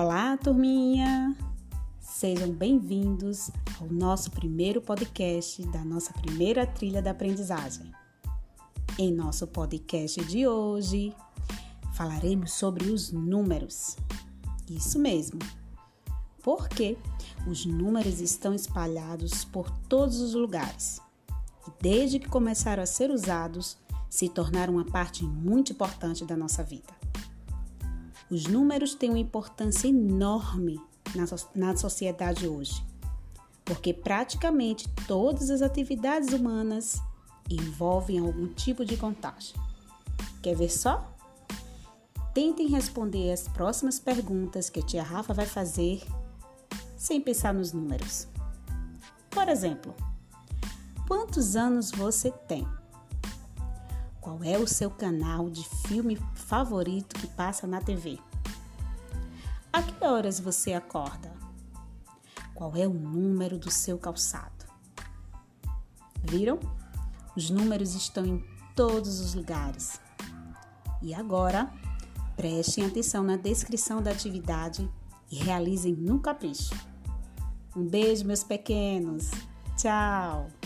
Olá, turminha! Sejam bem-vindos ao nosso primeiro podcast da nossa primeira trilha da aprendizagem. Em nosso podcast de hoje, falaremos sobre os números. Isso mesmo, porque os números estão espalhados por todos os lugares e, desde que começaram a ser usados, se tornaram uma parte muito importante da nossa vida. Os números têm uma importância enorme na, sociedade hoje, porque praticamente todas as atividades humanas envolvem algum tipo de contagem. Quer ver só? Tentem responder as próximas perguntas que a tia Rafa vai fazer sem pensar nos números. Por exemplo, quantos anos você tem? Qual é o seu canal de filme favorito que passa na TV? A que horas você acorda? Qual é o número do seu calçado? Viram? Os números estão em todos os lugares. E agora, prestem atenção na descrição da atividade e realizem no capricho. Um beijo, meus pequenos. Tchau!